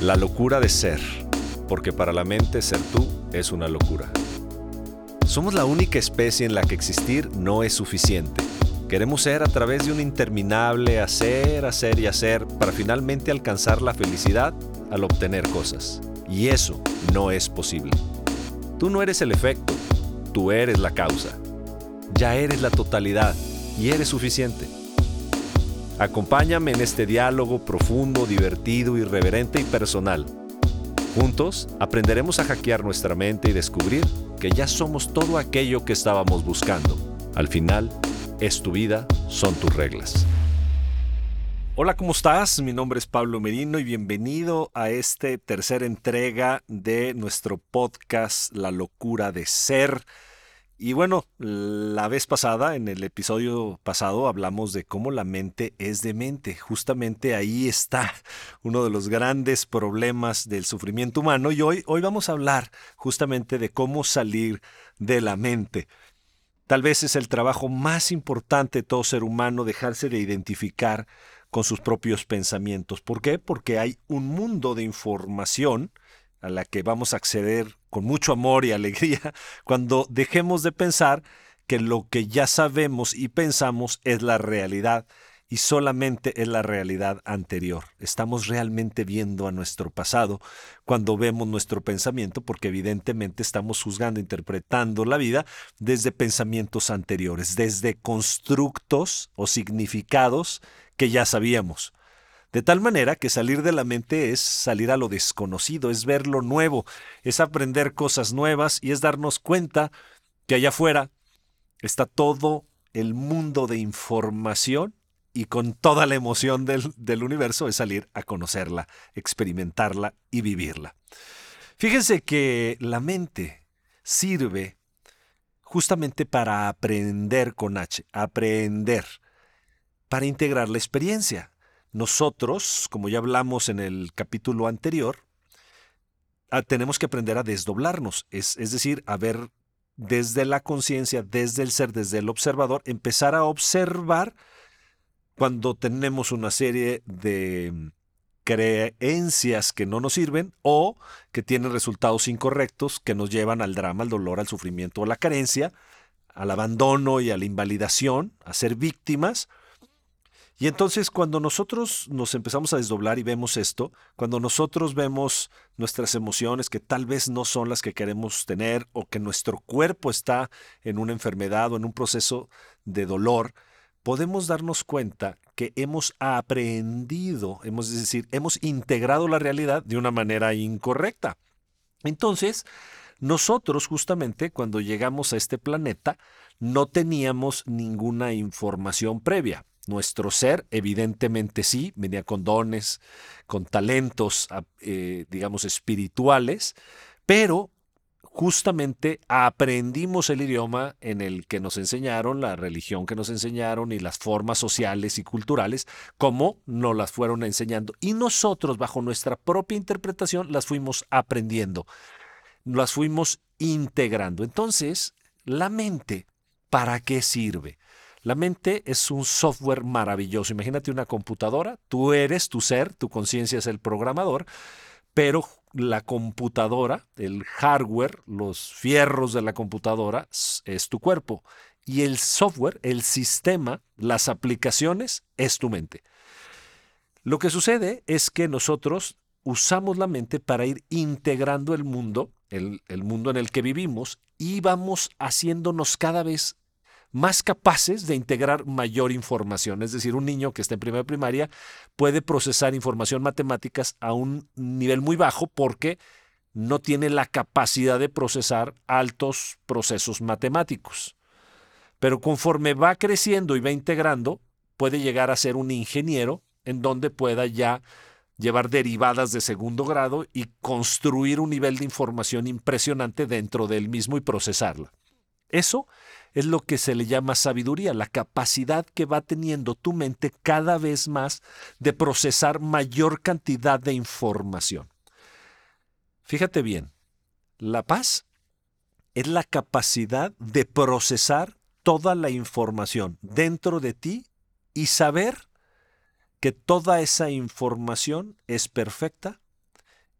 La locura de ser, porque para la mente ser tú es una locura. Somos la única especie en la que existir no es suficiente. Queremos ser a través de un interminable hacer, hacer y hacer para finalmente alcanzar la felicidad al obtener cosas. Y eso no es posible. Tú no eres el efecto, tú eres la causa. Ya eres la totalidad y eres suficiente. Acompáñame en este diálogo profundo, divertido, irreverente y personal. Juntos aprenderemos a hackear nuestra mente y descubrir que ya somos todo aquello que estábamos buscando. Al final, es tu vida, son tus reglas. Hola, ¿cómo estás? Mi nombre es Pablo Merino y bienvenido a esta tercera entrega de nuestro podcast La locura de ser. Y bueno, la vez pasada, en el episodio pasado, hablamos de cómo la mente es demente. Justamente ahí está uno de los grandes problemas del sufrimiento humano. Y hoy, hoy vamos a hablar justamente de cómo salir de la mente. Tal vez es el trabajo más importante de todo ser humano, dejarse de identificar con sus propios pensamientos. ¿Por qué? Porque hay un mundo de información a la que vamos a acceder con mucho amor y alegría cuando dejemos de pensar que lo que ya sabemos y pensamos es la realidad y solamente es la realidad anterior. Estamos realmente viendo a nuestro pasado cuando vemos nuestro pensamiento porque evidentemente estamos juzgando, interpretando la vida desde pensamientos anteriores, desde constructos o significados que ya sabíamos. De tal manera que salir de la mente es salir a lo desconocido, es ver lo nuevo, es aprender cosas nuevas y es darnos cuenta que allá afuera está todo el mundo de información y con toda la emoción del, del, universo es salir a conocerla, experimentarla y vivirla. Fíjense que la mente sirve justamente para aprender con H, aprender, para integrar la experiencia. Nosotros, como ya hablamos en el capítulo anterior, ah, tenemos que aprender a desdoblarnos, es, decir, a ver desde la conciencia, desde el ser, desde el observador, empezar a observar cuando tenemos una serie de creencias que no nos sirven o que tienen resultados incorrectos que nos llevan al drama, al dolor, al sufrimiento, a la carencia, al abandono y a la invalidación, a ser víctimas y entonces cuando nosotros nos empezamos a desdoblar y vemos esto, cuando nosotros vemos nuestras emociones que tal vez no son las que queremos tener o que nuestro cuerpo está en una enfermedad o en un proceso de dolor, podemos darnos cuenta que hemos aprendido, hemos, es decir, hemos integrado la realidad de una manera incorrecta. Entonces, nosotros justamente cuando llegamos a este planeta no teníamos ninguna información previa. Nuestro ser, evidentemente sí, venía con dones, con talentos, eh, digamos, espirituales, pero justamente aprendimos el idioma en el que nos enseñaron, la religión que nos enseñaron y las formas sociales y culturales, como nos las fueron enseñando. Y nosotros, bajo nuestra propia interpretación, las fuimos aprendiendo, las fuimos integrando. Entonces, la mente, ¿para qué sirve? La mente es un software maravilloso. Imagínate una computadora, tú eres tu ser, tu conciencia es el programador, pero la computadora, el hardware, los fierros de la computadora es tu cuerpo. Y el software, el sistema, las aplicaciones es tu mente. Lo que sucede es que nosotros usamos la mente para ir integrando el mundo, el, mundo en el que vivimos, y vamos haciéndonos cada vez más capaces de integrar mayor información. Es decir, un niño que está en primera primaria puede procesar información matemáticas a un nivel muy bajo porque no tiene la capacidad de procesar altos procesos matemáticos. Pero conforme va creciendo y va integrando, puede llegar a ser un ingeniero en donde pueda ya llevar derivadas de segundo grado y construir un nivel de información impresionante dentro del mismo y procesarla. Eso es lo que se le llama sabiduría, la capacidad que va teniendo tu mente cada vez más de procesar mayor cantidad de información. Fíjate bien, la paz es la capacidad de procesar toda la información dentro de ti y saber que toda esa información es perfecta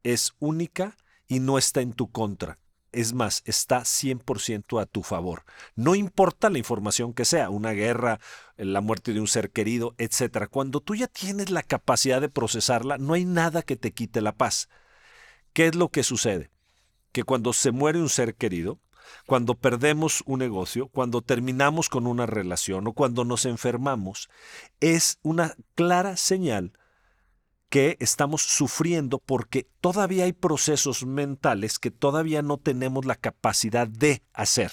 es única y no está en tu contra. Es más, está 100% a tu favor. No importa la información que sea, una guerra, la muerte de un ser querido, etc. Cuando tú ya tienes la capacidad de procesarla, no hay nada que te quite la paz. ¿Qué es lo que sucede? Que cuando se muere un ser querido, cuando perdemos un negocio, cuando terminamos con una relación o cuando nos enfermamos, es una clara señal que estamos sufriendo porque todavía hay procesos mentales que todavía no tenemos la capacidad de hacer.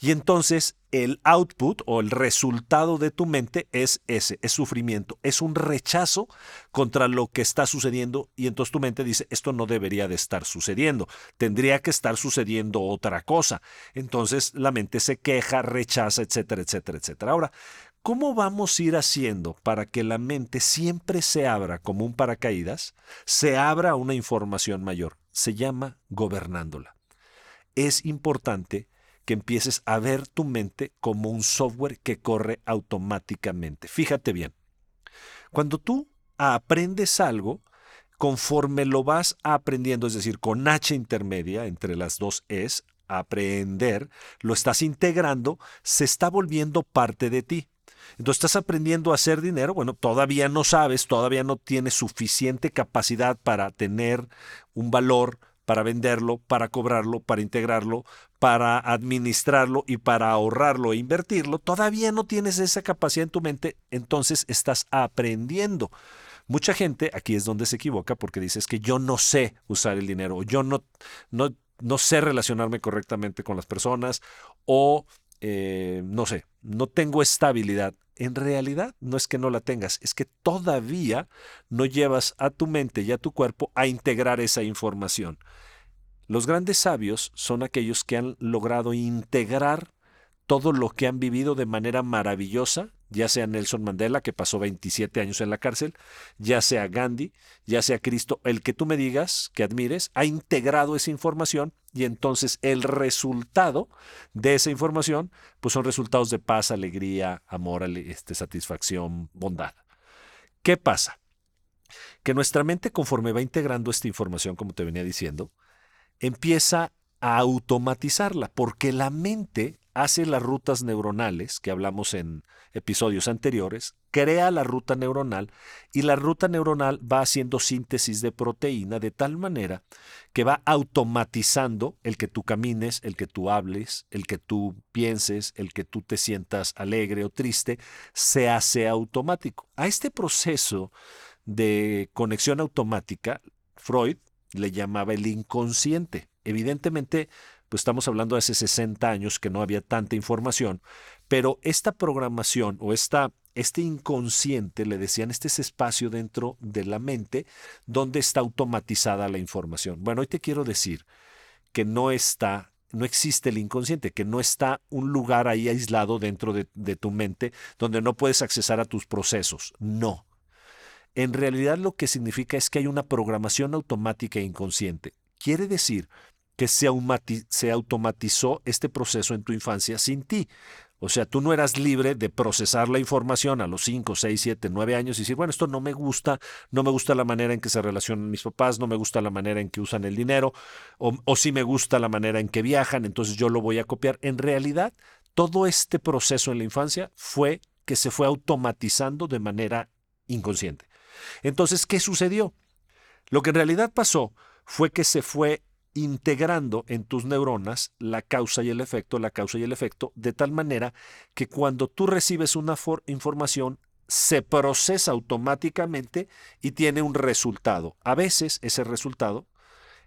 Y entonces el output o el resultado de tu mente es ese, es sufrimiento, es un rechazo contra lo que está sucediendo y entonces tu mente dice, esto no debería de estar sucediendo, tendría que estar sucediendo otra cosa. Entonces la mente se queja, rechaza, etcétera, etcétera, etcétera. Ahora, ¿Cómo vamos a ir haciendo para que la mente siempre se abra como un paracaídas, se abra a una información mayor? Se llama gobernándola. Es importante que empieces a ver tu mente como un software que corre automáticamente. Fíjate bien, cuando tú aprendes algo, conforme lo vas aprendiendo, es decir, con H intermedia entre las dos es, aprender, lo estás integrando, se está volviendo parte de ti. Entonces estás aprendiendo a hacer dinero, bueno, todavía no sabes, todavía no tienes suficiente capacidad para tener un valor, para venderlo, para cobrarlo, para integrarlo, para administrarlo y para ahorrarlo e invertirlo, todavía no tienes esa capacidad en tu mente, entonces estás aprendiendo. Mucha gente aquí es donde se equivoca porque dices que yo no sé usar el dinero, yo no, no, no sé relacionarme correctamente con las personas o eh, no sé, no tengo estabilidad. En realidad no es que no la tengas, es que todavía no llevas a tu mente y a tu cuerpo a integrar esa información. Los grandes sabios son aquellos que han logrado integrar todo lo que han vivido de manera maravillosa, ya sea Nelson Mandela, que pasó 27 años en la cárcel, ya sea Gandhi, ya sea Cristo, el que tú me digas, que admires, ha integrado esa información y entonces el resultado de esa información, pues son resultados de paz, alegría, amor, este, satisfacción, bondad. ¿Qué pasa? Que nuestra mente, conforme va integrando esta información, como te venía diciendo, empieza a automatizarla, porque la mente hace las rutas neuronales, que hablamos en episodios anteriores, crea la ruta neuronal y la ruta neuronal va haciendo síntesis de proteína de tal manera que va automatizando el que tú camines, el que tú hables, el que tú pienses, el que tú te sientas alegre o triste, se hace automático. A este proceso de conexión automática, Freud le llamaba el inconsciente. Evidentemente, pues estamos hablando de hace 60 años que no había tanta información, pero esta programación o esta, este inconsciente, le decían, este es espacio dentro de la mente donde está automatizada la información. Bueno, hoy te quiero decir que no está no existe el inconsciente, que no está un lugar ahí aislado dentro de, de, tu mente donde no puedes accesar a tus procesos. No. En realidad lo que significa es que hay una programación automática e inconsciente. Quiere decir que se, automatizó este proceso en tu infancia sin ti. O sea, tú no eras libre de procesar la información a los 5, 6, 7, 9 años y decir, bueno, esto no me gusta, no me gusta la manera en que se relacionan mis papás, no me gusta la manera en que usan el dinero, o, o sí me gusta la manera en que viajan, entonces yo lo voy a copiar. En realidad, todo este proceso en la infancia fue que se fue automatizando de manera inconsciente. Entonces, ¿qué sucedió? Lo que en realidad pasó fue que se fue integrando en tus neuronas la causa y el efecto, la causa y el efecto, de tal manera que cuando tú recibes una información, se procesa automáticamente y tiene un resultado. A veces ese resultado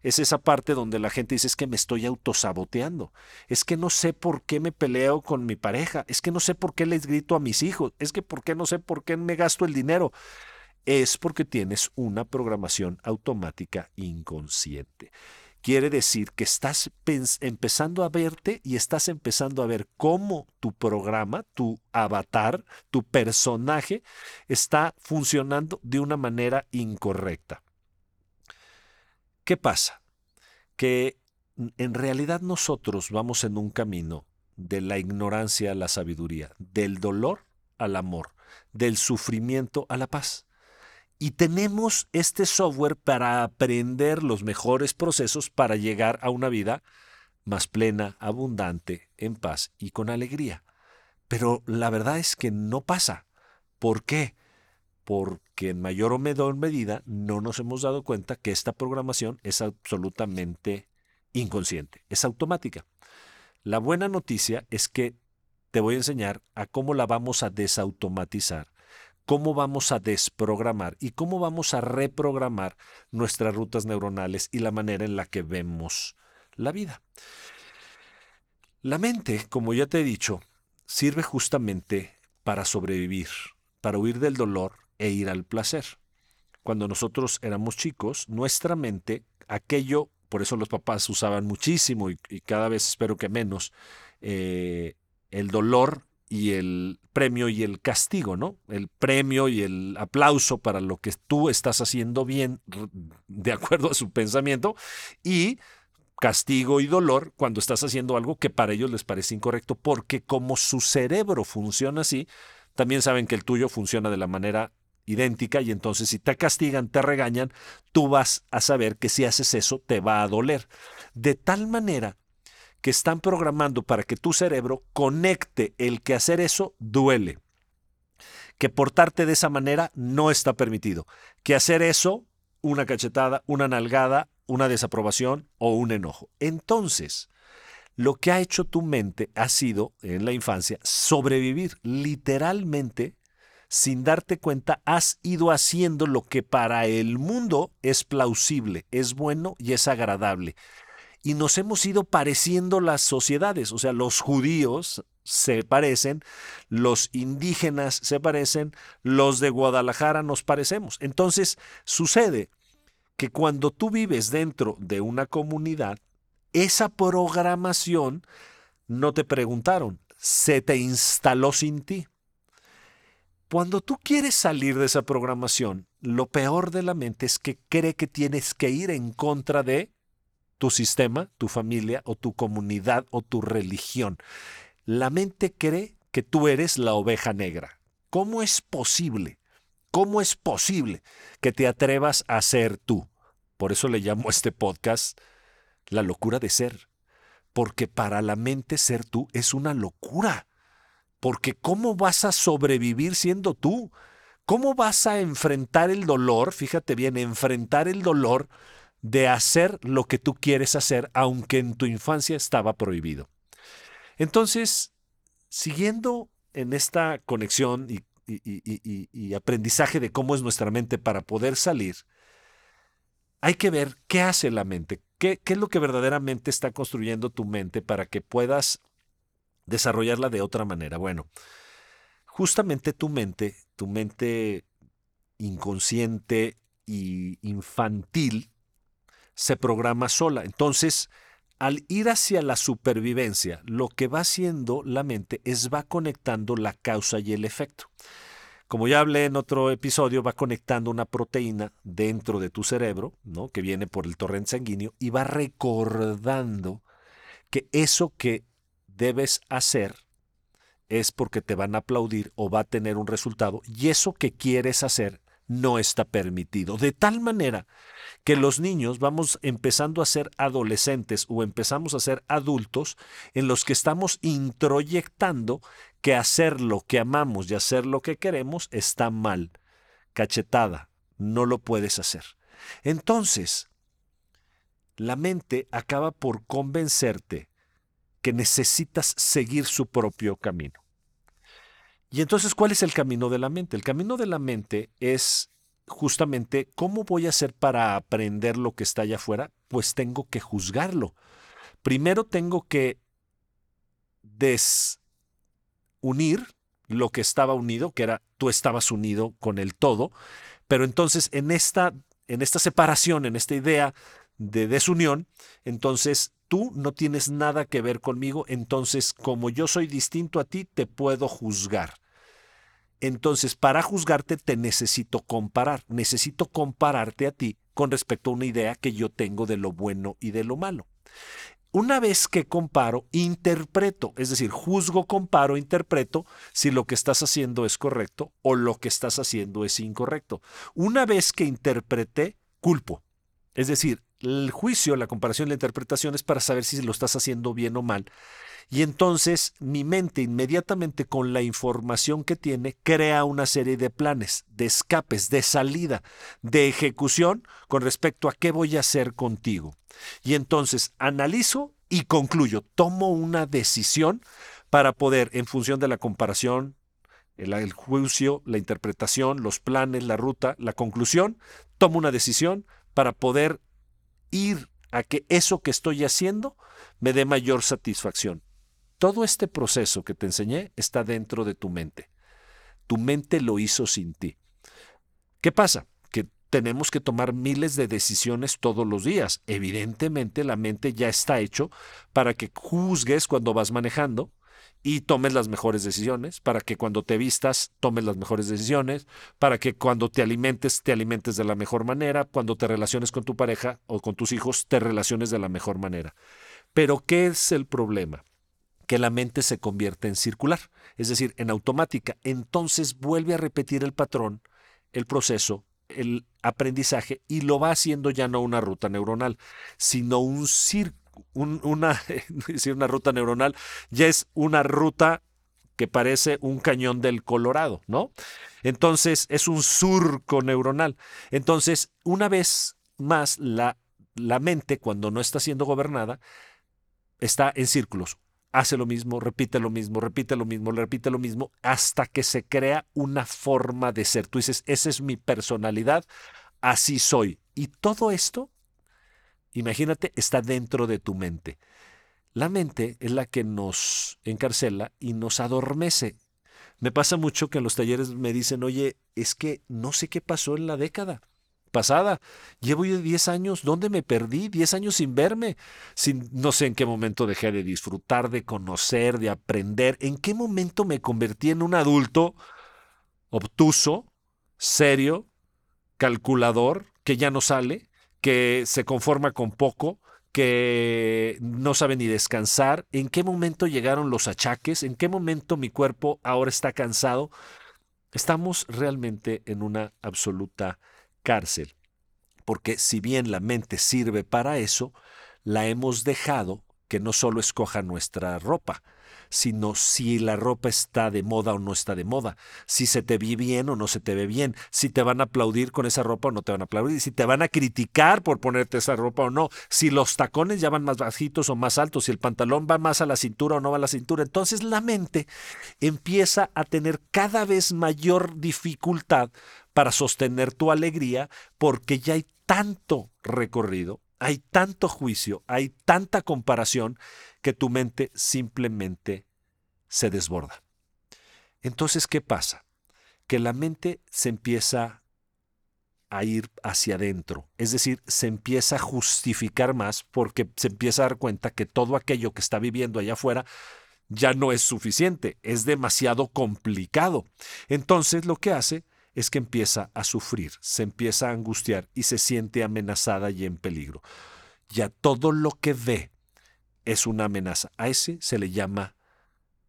es esa parte donde la gente dice es que me estoy autosaboteando, es que no sé por qué me peleo con mi pareja, es que no sé por qué les grito a mis hijos, es que por qué no sé por qué me gasto el dinero. Es porque tienes una programación automática inconsciente quiere decir que estás empezando a verte y estás empezando a ver cómo tu programa, tu avatar, tu personaje está funcionando de una manera incorrecta. ¿Qué pasa? Que en realidad nosotros vamos en un camino de la ignorancia a la sabiduría, del dolor al amor, del sufrimiento a la paz. Y tenemos este software para aprender los mejores procesos para llegar a una vida más plena, abundante, en paz y con alegría. Pero la verdad es que no pasa. ¿Por qué? Porque en mayor o menor medida no nos hemos dado cuenta que esta programación es absolutamente inconsciente, es automática. La buena noticia es que te voy a enseñar a cómo la vamos a desautomatizar, cómo vamos a desprogramar y cómo vamos a reprogramar nuestras rutas neuronales y la manera en la que vemos la vida. La mente, como ya te he dicho, sirve justamente para sobrevivir, para huir del dolor e ir al placer. Cuando nosotros éramos chicos, nuestra mente, aquello, por eso los papás usaban muchísimo y, cada vez espero que menos, eh, el dolor y el premio y el castigo, ¿no? El premio y el aplauso para lo que tú estás haciendo bien de acuerdo a su pensamiento y castigo y dolor cuando estás haciendo algo que para ellos les parece incorrecto, porque como su cerebro funciona así, también saben que el tuyo funciona de la manera idéntica y entonces si te castigan, te regañan, tú vas a saber que si haces eso te va a doler. De tal manera que están programando para que tu cerebro conecte el que hacer eso duele. Que portarte de esa manera no está permitido. Que hacer eso, una cachetada, una nalgada, una desaprobación o un enojo. Entonces, lo que ha hecho tu mente ha sido, en la infancia, sobrevivir literalmente sin darte cuenta, has ido haciendo lo que para el mundo es plausible, es bueno y es agradable. Y nos hemos ido pareciendo las sociedades, o sea, los judíos se parecen, los indígenas se parecen, los de Guadalajara nos parecemos. Entonces, sucede que cuando tú vives dentro de una comunidad, esa programación no te preguntaron, se te instaló sin ti. Cuando tú quieres salir de esa programación, lo peor de la mente es que cree que tienes que ir en contra de tu sistema, tu familia o tu comunidad o tu religión. La mente cree que tú eres la oveja negra. ¿Cómo es posible? ¿Cómo es posible que te atrevas a ser tú? Por eso le llamo este podcast La locura de ser. Porque para la mente ser tú es una locura. Porque ¿cómo vas a sobrevivir siendo tú? ¿Cómo vas a enfrentar el dolor? Fíjate bien, enfrentar el dolor de hacer lo que tú quieres hacer, aunque en tu infancia estaba prohibido. Entonces, siguiendo en esta conexión y, y, aprendizaje de cómo es nuestra mente para poder salir, hay que ver qué hace la mente, qué, qué es lo que verdaderamente está construyendo tu mente para que puedas desarrollarla de otra manera. Bueno, justamente tu mente, tu mente inconsciente y infantil, se programa sola. Entonces, al ir hacia la supervivencia, lo que va haciendo la mente es va conectando la causa y el efecto. Como ya hablé en otro episodio, va conectando una proteína dentro de tu cerebro, ¿no? que viene por el torrente sanguíneo, y va recordando que eso que debes hacer es porque te van a aplaudir o va a tener un resultado, y eso que quieres hacer no está permitido. De tal manera que los niños vamos empezando a ser adolescentes o empezamos a ser adultos en los que estamos introyectando que hacer lo que amamos y hacer lo que queremos está mal. Cachetada, no lo puedes hacer. Entonces, la mente acaba por convencerte que necesitas seguir su propio camino. Y entonces, ¿cuál es el camino de la mente? El camino de la mente es justamente cómo voy a hacer para aprender lo que está allá afuera. Pues tengo que juzgarlo. Primero tengo que desunir lo que estaba unido, que era tú estabas unido con el todo, pero entonces en esta, en esta separación, en esta idea de desunión, entonces tú no tienes nada que ver conmigo, entonces como yo soy distinto a ti, te puedo juzgar. Entonces, para juzgarte te necesito comparar, necesito compararte a ti con respecto a una idea que yo tengo de lo bueno y de lo malo. una vez que comparo, interpreto, es decir, juzgo, comparo, interpreto si lo que estás haciendo es correcto o lo que estás haciendo es incorrecto. Una vez que interpreté, culpo. Es decir, el juicio, la comparación, la interpretación es para saber si lo estás haciendo bien o mal. Y entonces mi mente inmediatamente con la información que tiene crea una serie de planes, de escapes, de salida, de ejecución con respecto a qué voy a hacer contigo. Y entonces analizo y concluyo, tomo una decisión para poder, en función de la comparación, el, juicio, la interpretación, los planes, la ruta, la conclusión, tomo una decisión para poder ir a que eso que estoy haciendo me dé mayor satisfacción. Todo este proceso que te enseñé está dentro de tu mente. Tu mente lo hizo sin ti. ¿Qué pasa? Que tenemos que tomar miles de decisiones todos los días. Evidentemente la mente ya está hecho para que juzgues cuando vas manejando, y tomes las mejores decisiones, para que cuando te vistas tomes las mejores decisiones, para que cuando te alimentes te alimentes de la mejor manera, cuando te relaciones con tu pareja o con tus hijos te relaciones de la mejor manera. Pero ¿qué es el problema? Que la mente se convierte en circular, es decir, en automática. Entonces vuelve a repetir el patrón, el proceso, el aprendizaje y lo va haciendo ya no una ruta neuronal, sino un círculo una, una ruta neuronal, ya es una ruta que parece un cañón del Colorado, ¿no? Entonces es un surco neuronal. Entonces, una vez más, la, la mente, cuando no está siendo gobernada, está en círculos. Hace lo mismo, repite lo mismo, repite lo mismo, repite lo mismo, hasta que se crea una forma de ser. Tú dices, esa es mi personalidad, así soy. Y todo esto imagínate, está dentro de tu mente. La mente es la que nos encarcela y nos adormece. Me pasa mucho que en los talleres me dicen, oye, es que no sé qué pasó en la década pasada. Llevo 10 años, ¿dónde me perdí? 10 años sin verme. Sin, no sé en qué momento dejé de disfrutar, de conocer, de aprender. ¿En qué momento me convertí en un adulto obtuso, serio, calculador, que ya no sale? Que se conforma con poco, que no sabe ni descansar, en qué momento llegaron los achaques, en qué momento mi cuerpo ahora está cansado. Estamos realmente en una absoluta cárcel, porque si bien la mente sirve para eso, la hemos dejado que no solo escoja nuestra ropa, sino si la ropa está de moda o no está de moda, si se te ve bien o no se te ve bien, si te van a aplaudir con esa ropa o no te van a aplaudir, si te van a criticar por ponerte esa ropa o no, si los tacones ya van más bajitos o más altos, si el pantalón va más a la cintura o no va a la cintura. Entonces la mente empieza a tener cada vez mayor dificultad para sostener tu alegría porque ya hay tanto recorrido, hay tanto juicio, hay tanta comparación que tu mente simplemente se desborda. Entonces, ¿qué pasa? Que la mente se empieza a ir hacia adentro, es decir, se empieza a justificar más porque se empieza a dar cuenta que todo aquello que está viviendo allá afuera ya no es suficiente, es demasiado complicado. Entonces lo que hace es que empieza a sufrir, se empieza a angustiar y se siente amenazada y en peligro. Ya todo lo que ve es una amenaza. A ese se le llama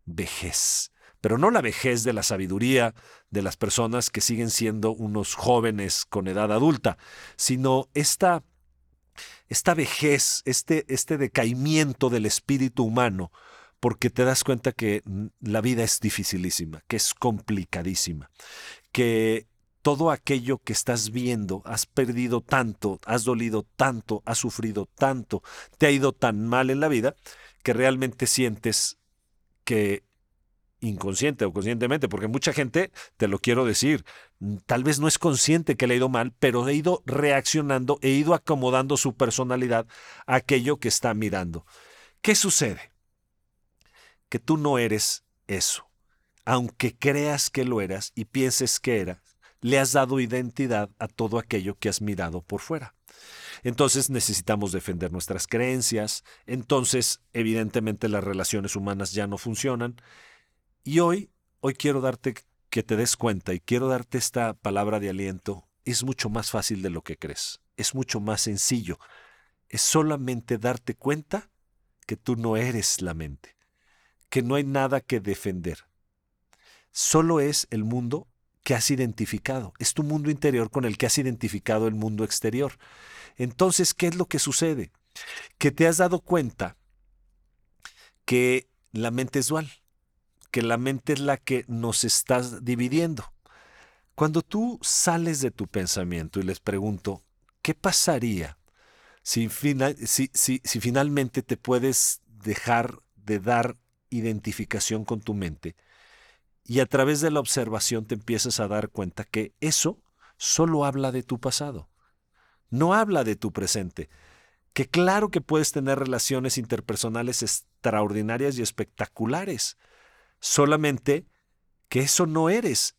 vejez. Pero no la vejez de la sabiduría de las personas que siguen siendo unos jóvenes con edad adulta, sino esta, esta vejez, este, este decaimiento del espíritu humano, porque te das cuenta que la vida es dificilísima, que es complicadísima, que todo aquello que estás viendo, has perdido tanto, has dolido tanto, has sufrido tanto, te ha ido tan mal en la vida, que realmente sientes que inconsciente o conscientemente, porque mucha gente, te lo quiero decir, tal vez no es consciente que le ha ido mal, pero ha ido reaccionando, e ido acomodando su personalidad a aquello que está mirando. ¿Qué sucede? Que tú no eres eso. Aunque creas que lo eras y pienses que era, le has dado identidad a todo aquello que has mirado por fuera. Entonces necesitamos defender nuestras creencias, entonces evidentemente las relaciones humanas ya no funcionan. Y hoy, hoy quiero darte que te des cuenta y quiero darte esta palabra de aliento. Es mucho más fácil de lo que crees, es mucho más sencillo. Es solamente darte cuenta que tú no eres la mente, que no hay nada que defender. Solo es el mundo que has identificado, es tu mundo interior con el que has identificado el mundo exterior. Entonces, ¿qué es lo que sucede? Que te has dado cuenta que la mente es dual, que la mente es la que nos estás dividiendo. Cuando tú sales de tu pensamiento y les pregunto, ¿qué pasaría si, si, finalmente te puedes dejar de dar identificación con tu mente y a través de la observación te empiezas a dar cuenta que eso solo habla de tu pasado, no habla de tu presente, que claro que puedes tener relaciones interpersonales extraordinarias y espectaculares, solamente que eso no eres.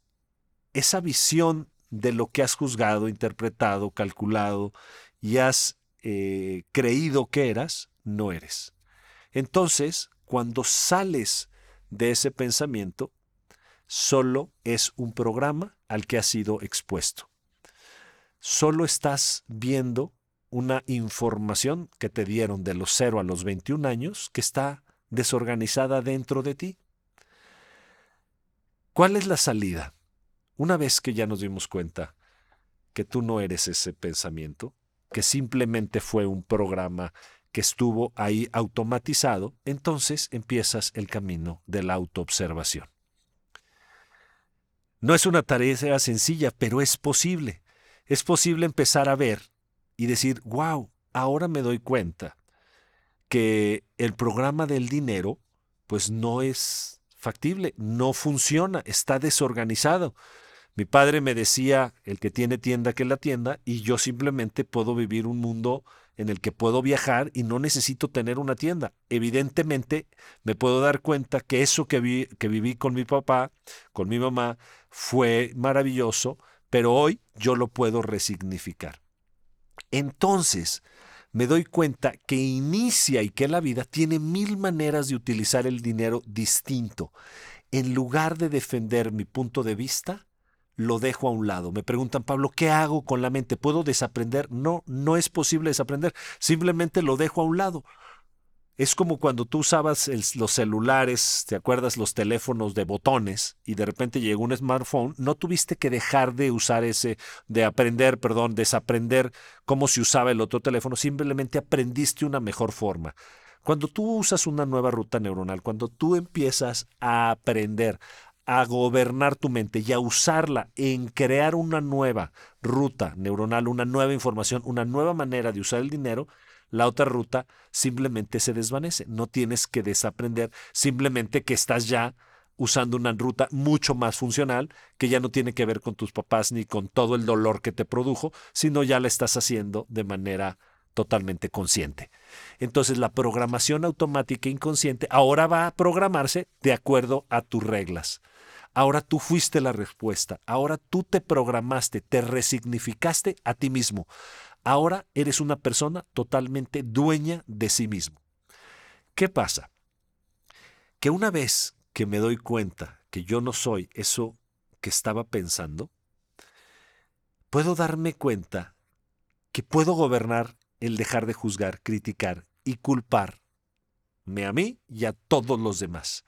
Esa visión de lo que has juzgado, interpretado, calculado y has eh, creído que eras, no eres. Entonces, cuando sales de ese pensamiento, solo es un programa al que has sido expuesto. Solo estás viendo una información que te dieron de los 0 a los 21 años que está desorganizada dentro de ti. ¿Cuál es la salida? Una vez que ya nos dimos cuenta que tú no eres ese pensamiento, que simplemente fue un programa que estuvo ahí automatizado, entonces empiezas el camino de la autoobservación. No es una tarea sencilla, pero es posible. Es posible empezar a ver y decir, wow, ahora me doy cuenta que el programa del dinero pues no es factible, no funciona, está desorganizado. Mi padre me decía, el que tiene tienda que la tienda, y yo simplemente puedo vivir un mundo en el que puedo viajar y no necesito tener una tienda. Evidentemente, me puedo dar cuenta que eso que, vi, que viví con mi papá, con mi mamá, fue maravilloso, pero hoy yo lo puedo resignificar. Entonces, me doy cuenta que inicia y que la vida tiene mil maneras de utilizar el dinero distinto. En lugar de defender mi punto de vista, lo dejo a un lado. Me preguntan, Pablo, ¿qué hago con la mente? ¿Puedo desaprender? No, no es posible desaprender. Simplemente lo dejo a un lado. Es como cuando tú usabas los celulares, ¿te acuerdas? Los teléfonos de botones y de repente llegó un smartphone, no tuviste que dejar de usar ese, de aprender, perdón, desaprender cómo se usaba el otro teléfono, simplemente aprendiste una mejor forma. Cuando tú usas una nueva ruta neuronal, cuando tú empiezas a aprender a gobernar tu mente y a usarla en crear una nueva ruta neuronal, una nueva información, una nueva manera de usar el dinero, la otra ruta simplemente se desvanece. No tienes que desaprender, simplemente que estás ya usando una ruta mucho más funcional, que ya no tiene que ver con tus papás ni con todo el dolor que te produjo, sino ya la estás haciendo de manera totalmente consciente. Entonces la programación automática inconsciente ahora va a programarse de acuerdo a tus reglas. Ahora tú fuiste la respuesta, ahora tú te programaste, te resignificaste a ti mismo. Ahora eres una persona totalmente dueña de sí mismo. ¿Qué pasa? Que una vez que me doy cuenta que yo no soy eso que estaba pensando, puedo darme cuenta que puedo gobernar el dejar de juzgar, criticar y culparme a mí y a todos los demás.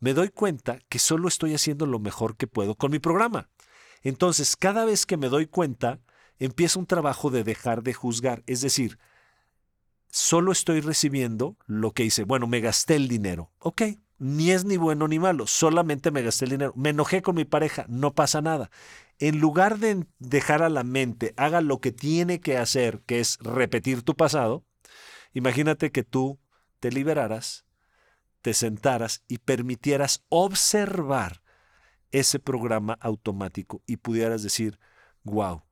Me doy cuenta que solo estoy haciendo lo mejor que puedo con mi programa. Entonces, cada vez que me doy cuenta, empieza un trabajo de dejar de juzgar. Es decir, solo estoy recibiendo lo que hice. Bueno, me gasté el dinero. Ok, ni es ni bueno ni malo, solamente me gasté el dinero. Me enojé con mi pareja, no pasa nada. En lugar de dejar a la mente haga lo que tiene que hacer, que es repetir tu pasado, imagínate que tú te liberaras, te sentaras y permitieras observar ese programa automático y pudieras decir, wow,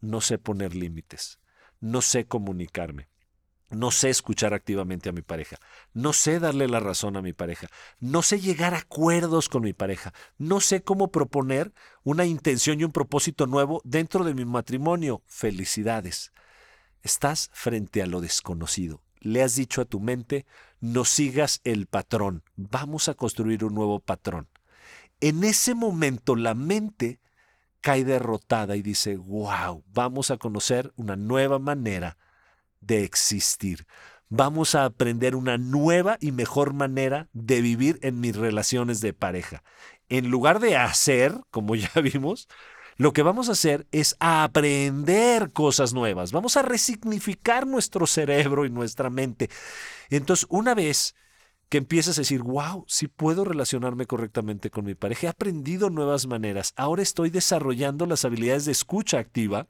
no sé poner límites, no sé comunicarme, no sé escuchar activamente a mi pareja, no sé darle la razón a mi pareja, no sé llegar a acuerdos con mi pareja, no sé cómo proponer una intención y un propósito nuevo dentro de mi matrimonio. Felicidades. Estás frente a lo desconocido. Le has dicho a tu mente, no sigas el patrón, vamos a construir un nuevo patrón. En ese momento la mente cae derrotada y dice, wow, vamos a conocer una nueva manera de existir. vamos a aprender una nueva y mejor manera de vivir en mis relaciones de pareja. En lugar de hacer, como ya vimos, lo que vamos a hacer es aprender cosas nuevas. Vamos a resignificar nuestro cerebro y nuestra mente. Entonces, una vez que empiezas a decir, wow, sí puedo relacionarme correctamente con mi pareja, he aprendido nuevas maneras, ahora estoy desarrollando las habilidades de escucha activa,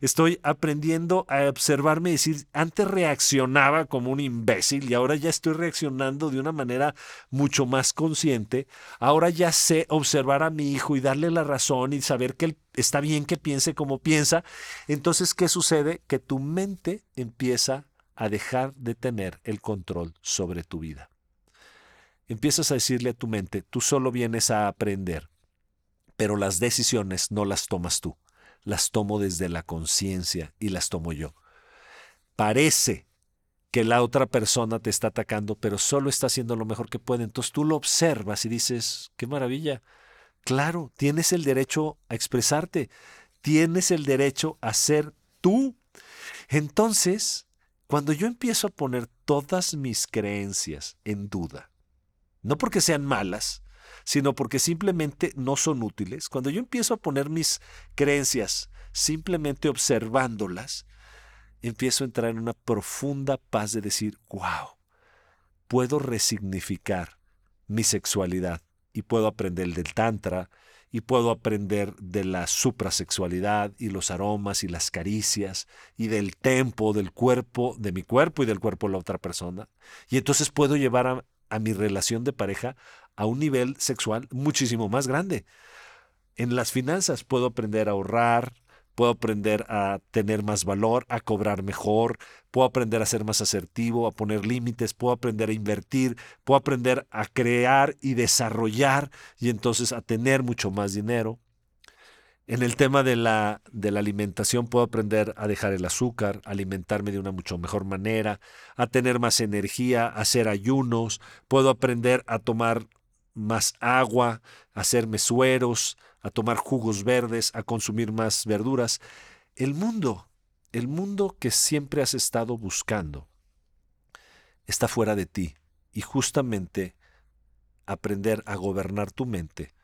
estoy aprendiendo a observarme y decir, antes reaccionaba como un imbécil y ahora ya estoy reaccionando de una manera mucho más consciente, ahora ya sé observar a mi hijo y darle la razón y saber que él está bien que piense como piensa, entonces, ¿qué sucede? Que tu mente empieza a dejar de tener el control sobre tu vida. Empiezas a decirle a tu mente, tú solo vienes a aprender, pero las decisiones no las tomas tú, las tomo desde la conciencia y las tomo yo. Parece que la otra persona te está atacando, pero solo está haciendo lo mejor que puede. Entonces tú lo observas y dices, qué maravilla. Claro, tienes el derecho a expresarte, tienes el derecho a ser tú. Entonces, cuando yo empiezo a poner todas mis creencias en duda, no porque sean malas, sino porque simplemente no son útiles. Cuando yo empiezo a poner mis creencias simplemente observándolas, empiezo a entrar en una profunda paz de decir, wow, puedo resignificar mi sexualidad y puedo aprender del tantra y puedo aprender de la suprasexualidad y los aromas y las caricias y del tempo del cuerpo, de mi cuerpo y del cuerpo de la otra persona. Y entonces puedo llevar a, a mi relación de pareja a un nivel sexual muchísimo más grande. En las finanzas puedo aprender a ahorrar, puedo aprender a tener más valor, a cobrar mejor, puedo aprender a ser más asertivo, a poner límites, puedo aprender a invertir, puedo aprender a crear y desarrollar y entonces a tener mucho más dinero. En el tema de la, de la alimentación puedo aprender a dejar el azúcar, alimentarme de una mucho mejor manera, a tener más energía, a hacer ayunos, puedo aprender a tomar más agua, a hacerme sueros, a tomar jugos verdes, a consumir más verduras. El mundo, el mundo que siempre has estado buscando, está fuera de ti y justamente aprender a gobernar tu mente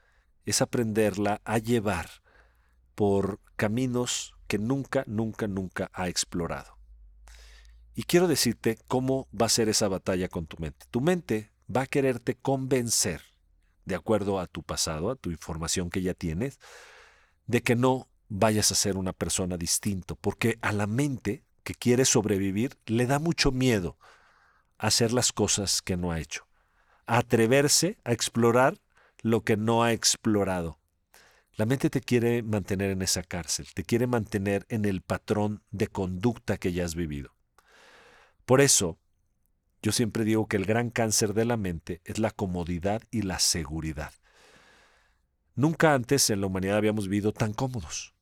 es aprenderla a llevar por caminos que nunca, nunca, nunca ha explorado. Y quiero decirte cómo va a ser esa batalla con tu mente. Tu mente va a quererte convencer, de acuerdo a tu pasado, a tu información que ya tienes, de que no vayas a ser una persona distinto, porque a la mente que quiere sobrevivir le da mucho miedo hacer las cosas que no ha hecho, a atreverse a explorar lo que no ha explorado. La mente te quiere mantener en esa cárcel, te quiere mantener en el patrón de conducta que ya has vivido. Por eso, yo siempre digo que el gran cáncer de la mente es la comodidad y la seguridad. Nunca antes en la humanidad habíamos vivido tan cómodos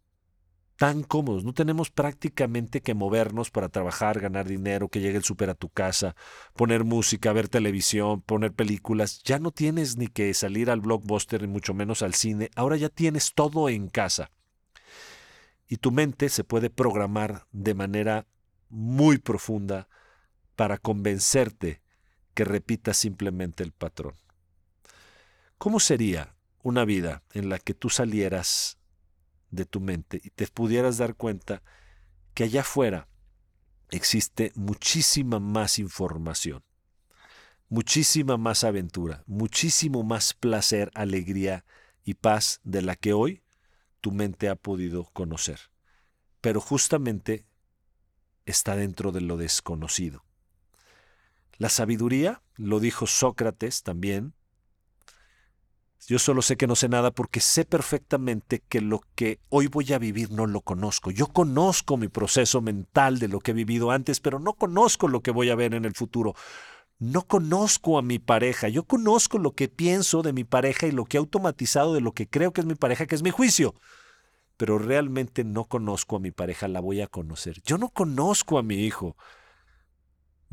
tan cómodos. No tenemos prácticamente que movernos para trabajar, ganar dinero, que llegue el súper a tu casa, poner música, ver televisión, poner películas. Ya no tienes ni que salir al blockbuster, ni mucho menos al cine. Ahora ya tienes todo en casa. Y tu mente se puede programar de manera muy profunda para convencerte que repitas simplemente el patrón. ¿Cómo sería una vida en la que tú salieras de tu mente y te pudieras dar cuenta que allá afuera existe muchísima más información, muchísima más aventura, muchísimo más placer, alegría y paz de la que hoy tu mente ha podido conocer. Pero justamente está dentro de lo desconocido. La sabiduría, lo dijo Sócrates también, yo solo sé que no sé nada porque sé perfectamente que lo que hoy voy a vivir no lo conozco. Yo conozco mi proceso mental de lo que he vivido antes, pero no conozco lo que voy a ver en el futuro. No conozco a mi pareja. Yo conozco lo que pienso de mi pareja y lo que he automatizado de lo que creo que es mi pareja, que es mi juicio. Pero realmente no conozco a mi pareja, la voy a conocer. Yo no conozco a mi hijo.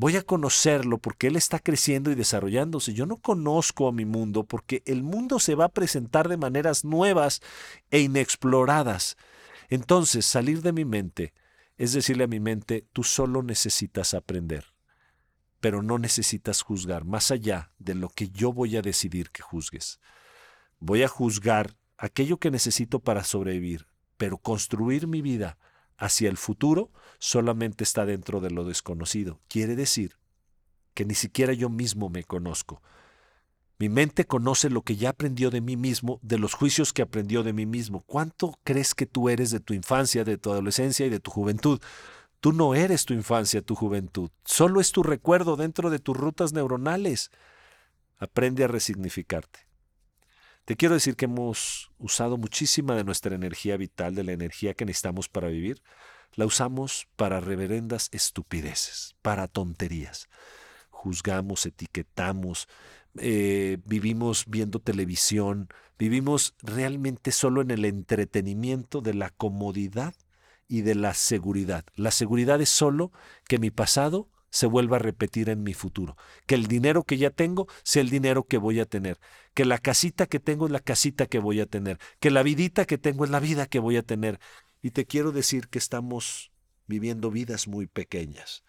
Voy a conocerlo porque Él está creciendo y desarrollándose. Yo no conozco a mi mundo porque el mundo se va a presentar de maneras nuevas e inexploradas. Entonces, salir de mi mente es decirle a mi mente, tú solo necesitas aprender. pero no necesitas juzgar más allá de lo que yo voy a decidir que juzgues. Voy a juzgar aquello que necesito para sobrevivir, pero construir mi vida hacia el futuro solamente está dentro de lo desconocido. Quiere decir que ni siquiera yo mismo me conozco. Mi mente conoce lo que ya aprendió de mí mismo, de los juicios que aprendió de mí mismo. ¿Cuánto crees que tú eres de tu infancia, de tu adolescencia y de tu juventud? Tú no eres tu infancia, tu juventud. Solo es tu recuerdo dentro de tus rutas neuronales. Aprende a resignificarte. Te quiero decir que hemos usado muchísima de nuestra energía vital, de la energía que necesitamos para vivir, la usamos para reverendas estupideces, para tonterías. Juzgamos, etiquetamos, eh, vivimos viendo televisión, vivimos realmente solo en el entretenimiento de la comodidad y de la seguridad. La seguridad es solo que mi pasado se vuelva a repetir en mi futuro, que el dinero que ya tengo sea el dinero que voy a tener, que la casita que tengo es la casita que voy a tener, que la vidita que tengo es la vida que voy a tener. Y te quiero decir que estamos viviendo vidas muy pequeñas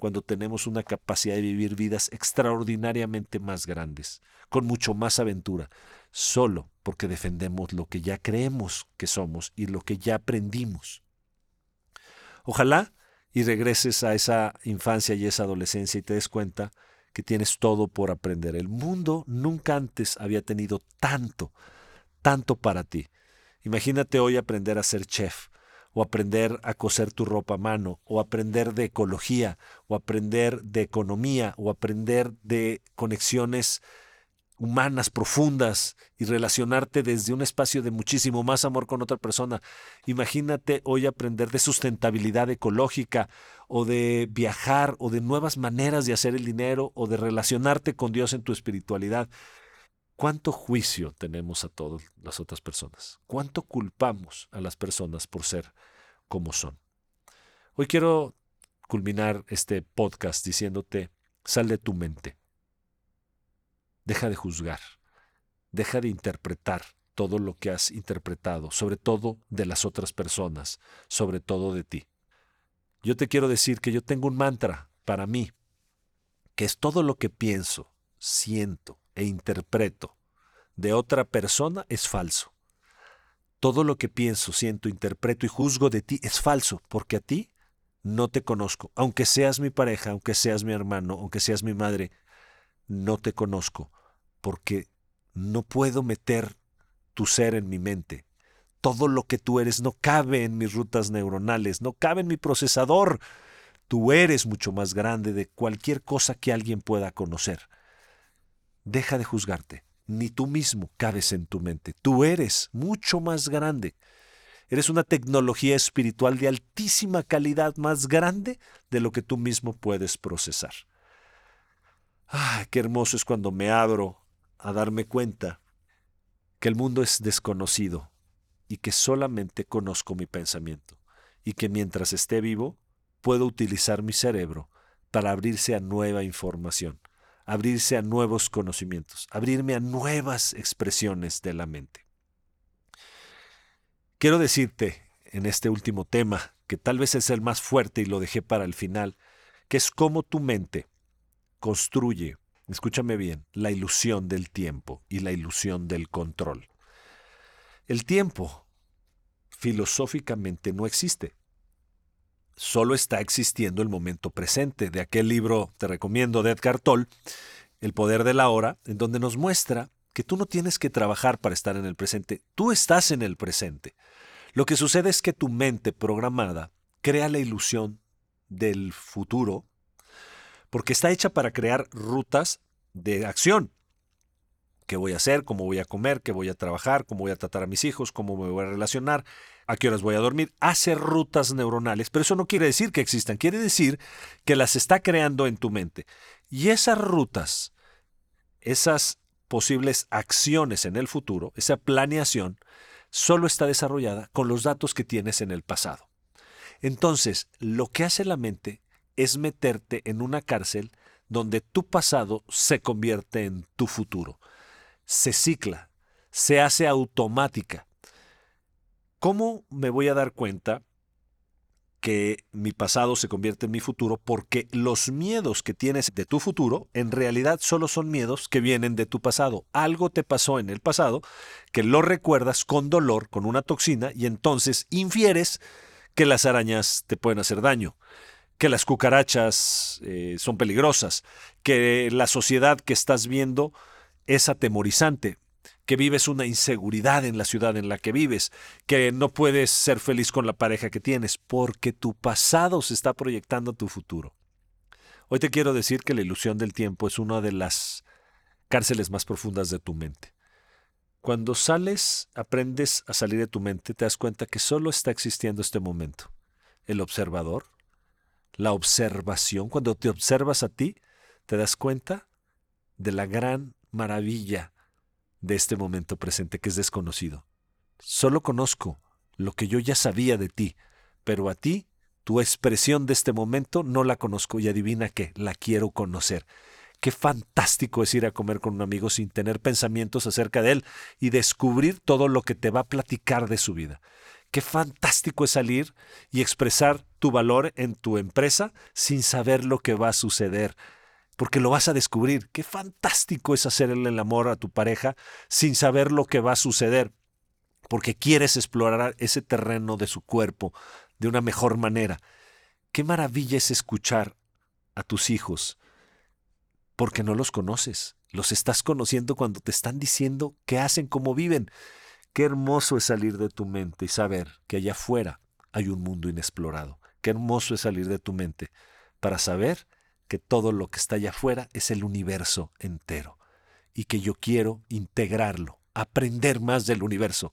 cuando tenemos una capacidad de vivir vidas extraordinariamente más grandes, con mucho más aventura, solo porque defendemos lo que ya creemos que somos y lo que ya aprendimos. Ojalá y regreses a esa infancia y esa adolescencia y te des cuenta que tienes todo por aprender. El mundo nunca antes había tenido tanto, tanto para ti. Imagínate hoy aprender a ser chef o aprender a coser tu ropa a mano, o aprender de ecología, o aprender de economía, o aprender de conexiones humanas profundas y relacionarte desde un espacio de muchísimo más amor con otra persona. Imagínate hoy aprender de sustentabilidad ecológica o de viajar o de nuevas maneras de hacer el dinero o de relacionarte con Dios en tu espiritualidad. ¿Cuánto juicio tenemos a todas las otras personas? ¿Cuánto culpamos a las personas por ser como son? Hoy quiero culminar este podcast diciéndote, sal de tu mente. Deja de juzgar. Deja de interpretar todo lo que has interpretado, sobre todo de las otras personas, sobre todo de ti. Yo te quiero decir que yo tengo un mantra para mí, que es todo lo que pienso, siento, e interpreto de otra persona es falso. Todo lo que pienso, siento, interpreto y juzgo de ti es falso, porque a ti no te conozco. Aunque seas mi pareja, aunque seas mi hermano, aunque seas mi madre, no te conozco, porque no puedo meter tu ser en mi mente. Todo lo que tú eres no cabe en mis rutas neuronales, no cabe en mi procesador. Tú eres mucho más grande de cualquier cosa que alguien pueda conocer. Deja de juzgarte. Ni tú mismo cabes en tu mente. Tú eres mucho más grande. Eres una tecnología espiritual de altísima calidad, más grande de lo que tú mismo puedes procesar. Qué hermoso es cuando me abro a darme cuenta que el mundo es desconocido y que solamente conozco mi pensamiento y que mientras esté vivo puedo utilizar mi cerebro para abrirse a nueva información abrirse a nuevos conocimientos, abrirme a nuevas expresiones de la mente. Quiero decirte en este último tema, que tal vez es el más fuerte y lo dejé para el final, que es cómo tu mente construye, escúchame bien, la ilusión del tiempo y la ilusión del control. El tiempo filosóficamente no existe solo está existiendo el momento presente. De aquel libro, te recomiendo, de Edgar Toll, El poder de la hora, en donde nos muestra que tú no tienes que trabajar para estar en el presente, tú estás en el presente. Lo que sucede es que tu mente programada crea la ilusión del futuro porque está hecha para crear rutas de acción. Qué voy a hacer, cómo voy a comer, qué voy a trabajar, cómo voy a tratar a mis hijos, cómo me voy a relacionar, a qué horas voy a dormir, hace rutas neuronales, pero eso no quiere decir que existan, quiere decir que las está creando en tu mente. Y esas rutas, esas posibles acciones en el futuro, esa planeación, solo está desarrollada con los datos que tienes en el pasado. Entonces, lo que hace la mente es meterte en una cárcel donde tu pasado se convierte en tu futuro se cicla, se hace automática. ¿Cómo me voy a dar cuenta que mi pasado se convierte en mi futuro porque los miedos que tienes de tu futuro en realidad solo son miedos que vienen de tu pasado. Algo te pasó en el pasado que lo recuerdas con dolor, con una toxina, y entonces infieres que las arañas te pueden hacer daño, que las cucarachas eh, son peligrosas, que la sociedad que estás viendo es atemorizante que vives una inseguridad en la ciudad en la que vives, que no puedes ser feliz con la pareja que tienes, porque tu pasado se está proyectando a tu futuro. Hoy te quiero decir que la ilusión del tiempo es una de las cárceles más profundas de tu mente. Cuando sales, aprendes a salir de tu mente, te das cuenta que solo está existiendo este momento. El observador, la observación, cuando te observas a ti, te das cuenta de la gran maravilla de este momento presente que es desconocido. Solo conozco lo que yo ya sabía de ti, pero a ti, tu expresión de este momento no la conozco y adivina qué, la quiero conocer. Qué fantástico es ir a comer con un amigo sin tener pensamientos acerca de él y descubrir todo lo que te va a platicar de su vida. Qué fantástico es salir y expresar tu valor en tu empresa sin saber lo que va a suceder porque lo vas a descubrir. Qué fantástico es hacerle el amor a tu pareja sin saber lo que va a suceder, porque quieres explorar ese terreno de su cuerpo de una mejor manera. Qué maravilla es escuchar a tus hijos, porque no los conoces, los estás conociendo cuando te están diciendo qué hacen, cómo viven. Qué hermoso es salir de tu mente y saber que allá afuera hay un mundo inexplorado. Qué hermoso es salir de tu mente para saber que todo lo que está allá afuera es el universo entero y que yo quiero integrarlo, aprender más del universo.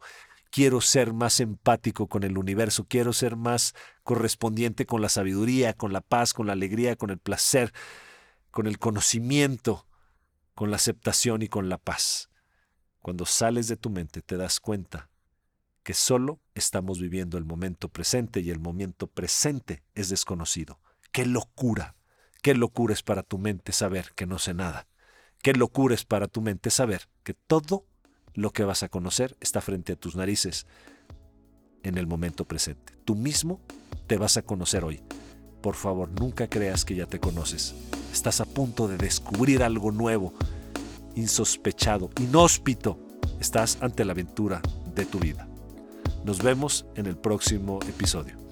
Quiero ser más empático con el universo, quiero ser más correspondiente con la sabiduría, con la paz, con la alegría, con el placer, con el conocimiento, con la aceptación y con la paz. Cuando sales de tu mente te das cuenta que solo estamos viviendo el momento presente y el momento presente es desconocido. ¡Qué locura! Qué locura es para tu mente saber que no sé nada. Qué locura es para tu mente saber que todo lo que vas a conocer está frente a tus narices en el momento presente. Tú mismo te vas a conocer hoy. Por favor, nunca creas que ya te conoces. Estás a punto de descubrir algo nuevo, insospechado, inhóspito. Estás ante la aventura de tu vida. Nos vemos en el próximo episodio.